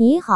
你好